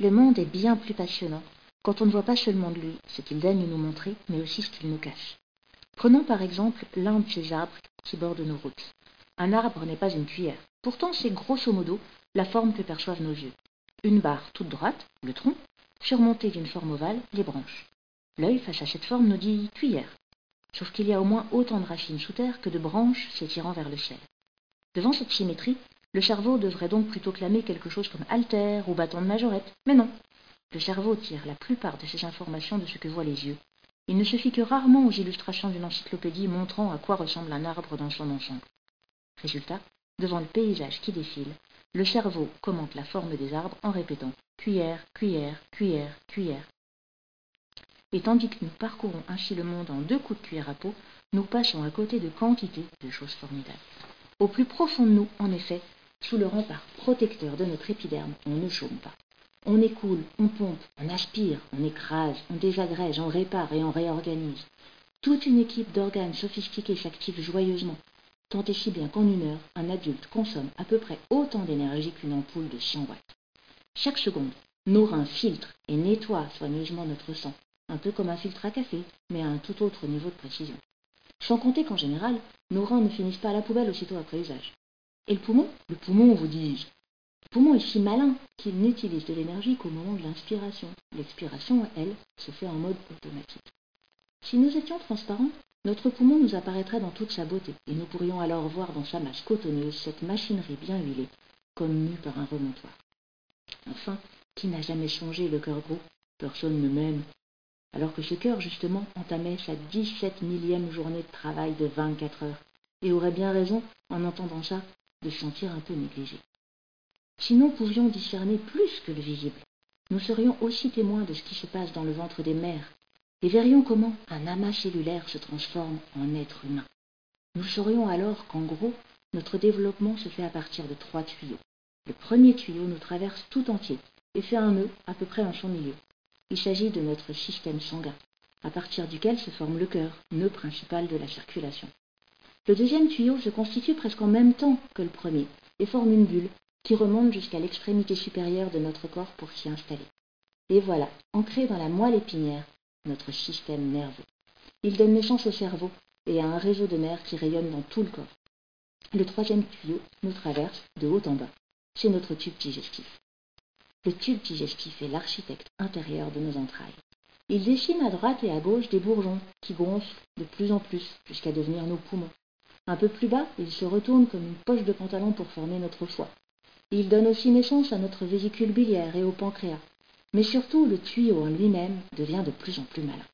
Le monde est bien plus passionnant quand on ne voit pas seulement de lui ce qu'il daigne nous montrer, mais aussi ce qu'il nous cache. Prenons par exemple l'un de ces arbres qui bordent nos routes. Un arbre n'est pas une cuillère. Pourtant, c'est grosso modo la forme que perçoivent nos yeux. Une barre toute droite, le tronc, surmontée d'une forme ovale, les branches. L'œil, face à cette forme, nous dit cuillère. Sauf qu'il y a au moins autant de racines sous terre que de branches s'étirant vers le ciel. Devant cette symétrie, le cerveau devrait donc plutôt clamer quelque chose comme altère ou bâton de majorette. Mais non. Le cerveau tire la plupart de ses informations de ce que voient les yeux. Il ne se fie que rarement aux illustrations d'une encyclopédie montrant à quoi ressemble un arbre dans son ensemble. Résultat, devant le paysage qui défile, le cerveau commente la forme des arbres en répétant cuillère, cuillère, cuillère, cuillère. Et tandis que nous parcourons ainsi le monde en deux coups de cuillère à peau, nous passons à côté de quantité de choses formidables. Au plus profond de nous, en effet, sous le rempart protecteur de notre épiderme, on ne chôme pas. On écoule, on pompe, on aspire, on écrase, on désagrège, on répare et on réorganise. Toute une équipe d'organes sophistiqués s'active joyeusement, tant et si bien qu'en une heure, un adulte consomme à peu près autant d'énergie qu'une ampoule de 100 watts. Chaque seconde, nos reins filtrent et nettoient soigneusement notre sang, un peu comme un filtre à café, mais à un tout autre niveau de précision. Sans compter qu'en général, nos reins ne finissent pas à la poubelle aussitôt après usage. Et le poumon? Le poumon, vous dis-je. Le poumon est si malin qu'il n'utilise de l'énergie qu'au moment de l'inspiration. L'expiration, elle, se fait en mode automatique. Si nous étions transparents, notre poumon nous apparaîtrait dans toute sa beauté, et nous pourrions alors voir dans sa masse cotonneuse cette machinerie bien huilée, comme mue par un remontoir. Enfin, qui n'a jamais changé le cœur gros? Personne ne m'aime. Alors que ce cœur, justement, entamait sa dix-sept millième journée de travail de vingt-quatre heures, et aurait bien raison, en entendant ça, de se sentir un peu négligé. Si nous pouvions discerner plus que le visible, nous serions aussi témoins de ce qui se passe dans le ventre des mères, et verrions comment un amas cellulaire se transforme en être humain. Nous saurions alors qu'en gros, notre développement se fait à partir de trois tuyaux. Le premier tuyau nous traverse tout entier et fait un nœud à peu près en son milieu. Il s'agit de notre système sanguin, à partir duquel se forme le cœur, nœud principal de la circulation. Le deuxième tuyau se constitue presque en même temps que le premier et forme une bulle qui remonte jusqu'à l'extrémité supérieure de notre corps pour s'y installer. Et voilà, ancré dans la moelle épinière, notre système nerveux. Il donne naissance au cerveau et à un réseau de nerfs qui rayonne dans tout le corps. Le troisième tuyau nous traverse de haut en bas. C'est notre tube digestif. Le tube digestif est l'architecte intérieur de nos entrailles. Il dessine à droite et à gauche des bourgeons qui gonflent de plus en plus jusqu'à devenir nos poumons. Un peu plus bas, il se retourne comme une poche de pantalon pour former notre foie. Il donne aussi naissance à notre vésicule biliaire et au pancréas, mais surtout, le tuyau en lui-même devient de plus en plus malin.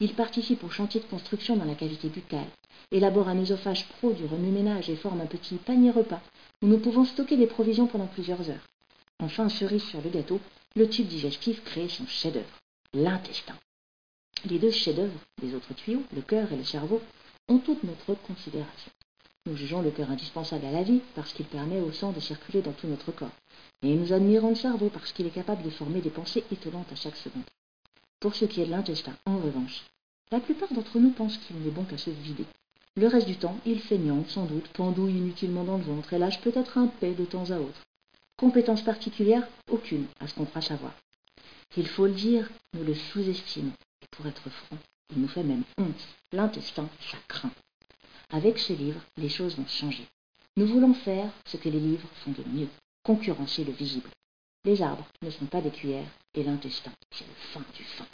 Il participe au chantier de construction dans la cavité buccale, élabore un œsophage pro du remue-ménage et forme un petit panier repas où nous pouvons stocker des provisions pendant plusieurs heures. Enfin, cerise sur le gâteau, le tube digestif crée son chef-d'œuvre, l'intestin. Les deux chefs-d'œuvre des autres tuyaux, le cœur et le cerveau, ont toute notre considération. Nous jugeons le cœur indispensable à la vie parce qu'il permet au sang de circuler dans tout notre corps. Et nous admirons le cerveau parce qu'il est capable de former des pensées étonnantes à chaque seconde. Pour ce qui est de l'intestin, en revanche, la plupart d'entre nous pensent qu'il n'est bon qu'à se vider. Le reste du temps, il feignante, sans doute, pendouille inutilement dans le ventre et lâche peut-être un paix de temps à autre. Compétence particulière Aucune, à ce qu'on fera savoir. Il faut le dire, nous le sous-estimons. Pour être franc, il nous fait même honte. L'intestin, ça craint. Avec ce livre, les choses vont changer. Nous voulons faire ce que les livres font de mieux, concurrencer le visible. Les arbres ne sont pas des cuillères et l'intestin, c'est le fin du fin.